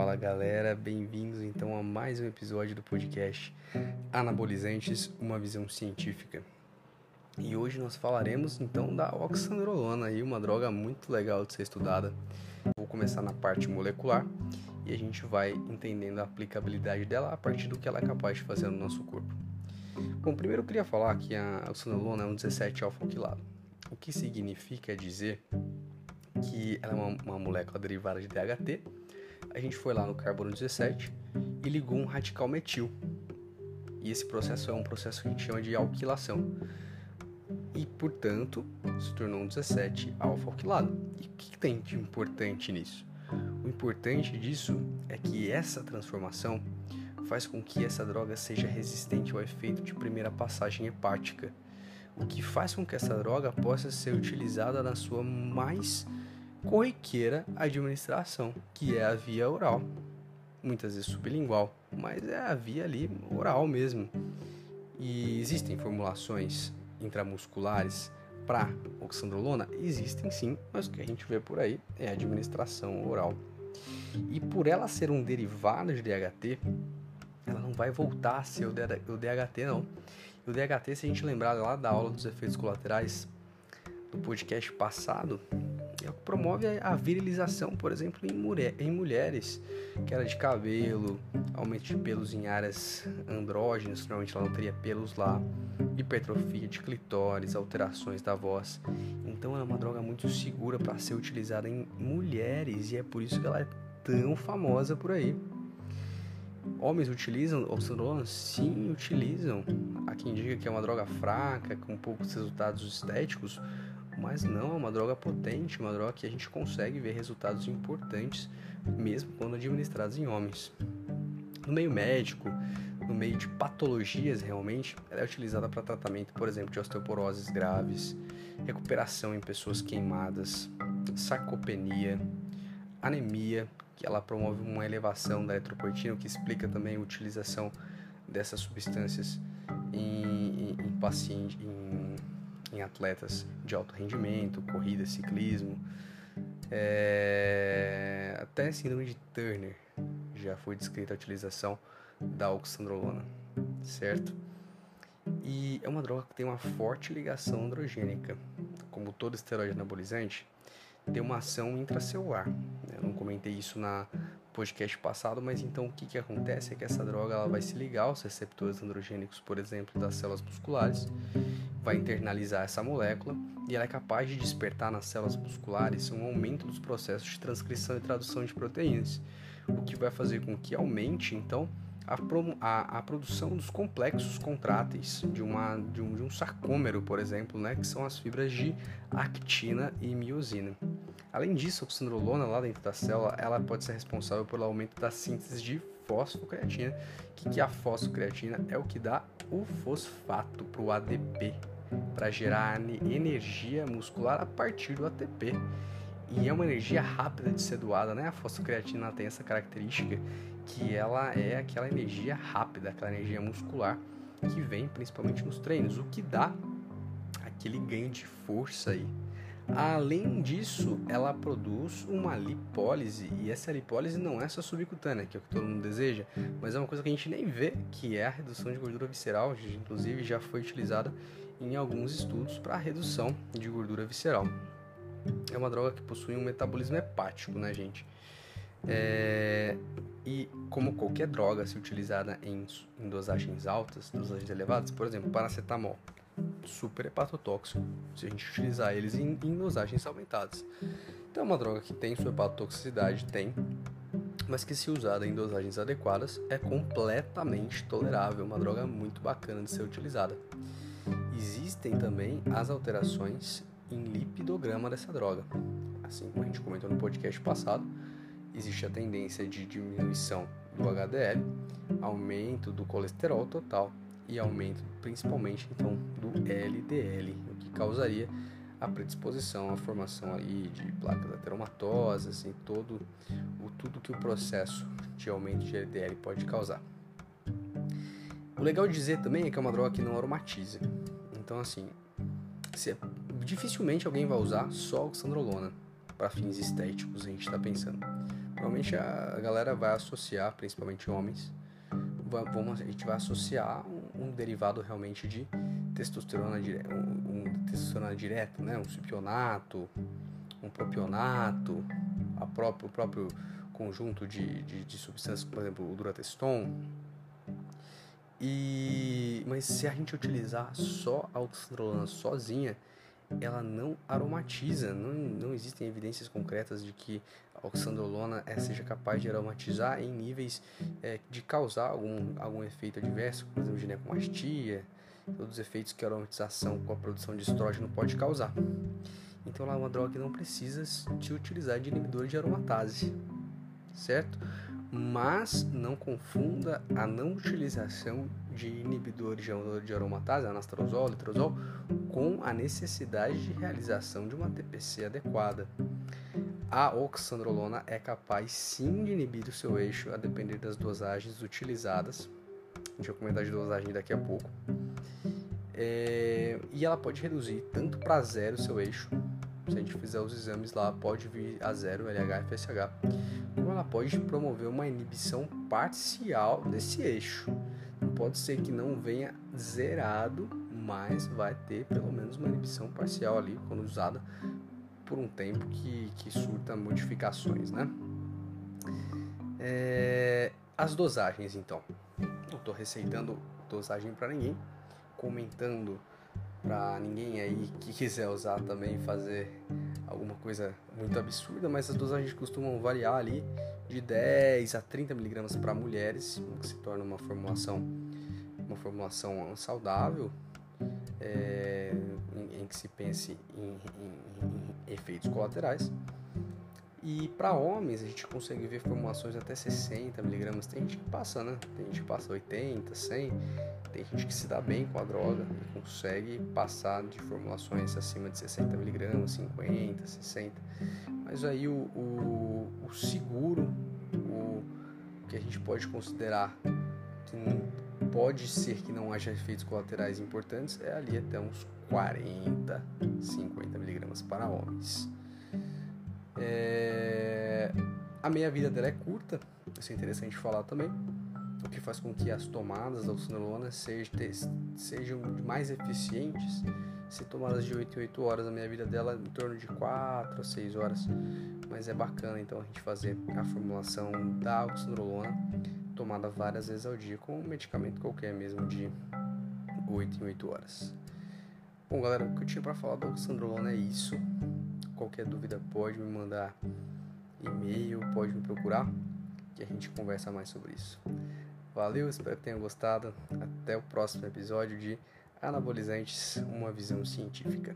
Fala galera, bem-vindos então a mais um episódio do podcast Anabolizantes, uma visão científica. E hoje nós falaremos então da oxandrolona, aí, uma droga muito legal de ser estudada. Vou começar na parte molecular e a gente vai entendendo a aplicabilidade dela a partir do que ela é capaz de fazer no nosso corpo. Bom, primeiro eu queria falar que a oxandrolona é um 17 alfa-alquilado. O que significa dizer que ela é uma, uma molécula derivada de DHT. A gente foi lá no carbono 17 e ligou um radical metil. E esse processo é um processo que a gente chama de alquilação. E, portanto, se tornou um 17 alfa-alquilado. E o que tem de importante nisso? O importante disso é que essa transformação faz com que essa droga seja resistente ao efeito de primeira passagem hepática, o que faz com que essa droga possa ser utilizada na sua mais corriqueira administração, que é a via oral. Muitas vezes sublingual, mas é a via ali oral mesmo. E existem formulações intramusculares para oxandrolona? Existem sim, mas o que a gente vê por aí é a administração oral. E por ela ser um derivado de DHT, ela não vai voltar a ser o DHT não. E o DHT, se a gente lembrar lá da aula dos efeitos colaterais do podcast passado, é promove a virilização, por exemplo, em, mulher, em mulheres, queda de cabelo, aumento de pelos em áreas andrógenas, normalmente ela não teria pelos lá, hipertrofia de clitóris, alterações da voz. Então ela é uma droga muito segura para ser utilizada em mulheres e é por isso que ela é tão famosa por aí. Homens utilizam oxandrolona? Sim, utilizam. Há quem diga que é uma droga fraca, com poucos resultados estéticos, mas não, é uma droga potente, uma droga que a gente consegue ver resultados importantes, mesmo quando administrados em homens. No meio médico, no meio de patologias realmente, ela é utilizada para tratamento, por exemplo, de osteoporoses graves, recuperação em pessoas queimadas, sarcopenia, anemia, que ela promove uma elevação da eritropoetina, o que explica também a utilização dessas substâncias em, em, em pacientes, em em atletas de alto rendimento, corrida, ciclismo, é... até síndrome de Turner já foi descrita a utilização da oxandrolona, certo? E é uma droga que tem uma forte ligação androgênica. Como todo esteroide anabolizante, tem uma ação intracelular. Eu não comentei isso na podcast passado, mas então o que, que acontece é que essa droga ela vai se ligar aos receptores androgênicos, por exemplo, das células musculares, vai internalizar essa molécula e ela é capaz de despertar nas células musculares um aumento dos processos de transcrição e tradução de proteínas, o que vai fazer com que aumente então a, a, a produção dos complexos contráteis de, uma, de, um, de um sarcômero, por exemplo, né, que são as fibras de actina e miosina. Além disso, a oxandrolona lá dentro da célula, ela pode ser responsável pelo aumento da síntese de fosfocreatina, que, que a fosfocreatina é o que dá o fosfato para o ADP, para gerar energia muscular a partir do ATP. E é uma energia rápida de ser doada, né? A fosfocreatina tem essa característica que ela é aquela energia rápida, aquela energia muscular que vem principalmente nos treinos, o que dá aquele ganho de força aí. Além disso, ela produz uma lipólise, e essa lipólise não é só subcutânea, que é o que todo mundo deseja, mas é uma coisa que a gente nem vê, que é a redução de gordura visceral, inclusive já foi utilizada em alguns estudos para redução de gordura visceral. É uma droga que possui um metabolismo hepático, né, gente? É, e como qualquer droga, se utilizada em, em dosagens altas, dosagens elevadas, por exemplo, paracetamol, super hepatotóxico, se a gente utilizar eles em, em dosagens aumentadas. Então é uma droga que tem sua hepatotoxicidade, tem, mas que se usada em dosagens adequadas é completamente tolerável, uma droga muito bacana de ser utilizada. Existem também as alterações em lipidograma dessa droga. Assim como a gente comentou no podcast passado, existe a tendência de diminuição do HDL, aumento do colesterol total e aumento principalmente então do LDL, o que causaria a predisposição à formação aí de placas ateromatosas e assim, todo o tudo que o processo de aumento de LDL pode causar. O legal de dizer também é que é uma droga que não aromatiza. Então assim, se, dificilmente alguém vai usar só oxandrolona para fins estéticos, a gente está pensando Provavelmente a galera vai associar, principalmente homens, vamos, a gente vai associar um, derivado realmente de testosterona, um, um testosterona direto, né? Um supionato, um propionato, a próprio, o próprio conjunto de, de, de substâncias, por exemplo, o durateston. E, mas se a gente utilizar só a oxandrolona sozinha, ela não aromatiza, não, não existem evidências concretas de que a oxandrolona é, seja capaz de aromatizar em níveis é, de causar algum, algum efeito adverso, por exemplo, ginecomastia, todos os efeitos que a aromatização com a produção de estrógeno pode causar. Então ela é uma droga que não precisa se utilizar de inibidor de aromatase, certo? Mas não confunda a não utilização de inibidores de aromatase, anastrozol, letrozol, com a necessidade de realização de uma TPC adequada. A oxandrolona é capaz sim de inibir o seu eixo a depender das dosagens utilizadas. A gente vai comentar de dosagem daqui a pouco. É, e ela pode reduzir tanto para zero o seu eixo, se a gente fizer os exames lá, pode vir a zero LH e FSH, ela pode promover uma inibição parcial desse eixo. Pode ser que não venha zerado, mas vai ter pelo menos uma inibição parcial ali quando usada por um tempo que, que surta modificações, né? É, as dosagens, então. Não estou receitando dosagem para ninguém, comentando para ninguém aí que quiser usar também fazer alguma coisa muito absurda, mas as dosagens costumam variar ali de 10 a 30 miligramas para mulheres, o que se torna uma formulação uma formulação saudável é, em, em, que se pense em, em, em efeitos colaterais e para homens a gente consegue ver formulações até 60 miligramas. Tem gente que passa, né? Tem gente que passa 80, 100. Tem gente que se dá bem com a droga e consegue passar de formulações acima de 60 miligramas, 50, 60. Mas aí o, o, o seguro, o que a gente pode considerar que pode ser que não haja efeitos colaterais importantes é ali até uns 40, 50 miligramas para homens. É... A meia-vida dela é curta, isso é interessante falar também, o que faz com que as tomadas da oxandrolona sejam, mais eficientes se tomadas de 8 em 8 horas, a meia-vida dela é em torno de 4 a 6 horas, mas é bacana então a gente fazer a formulação da oxandrolona tomada várias vezes ao dia com um medicamento qualquer mesmo de 8 em 8 horas. Bom galera, o que eu tinha para falar da oxandrolona é isso. Qualquer dúvida pode me mandar e-mail, pode me procurar que a gente conversa mais sobre isso. Valeu, espero que tenham gostado. Até o próximo episódio de Anabolizantes, uma visão científica.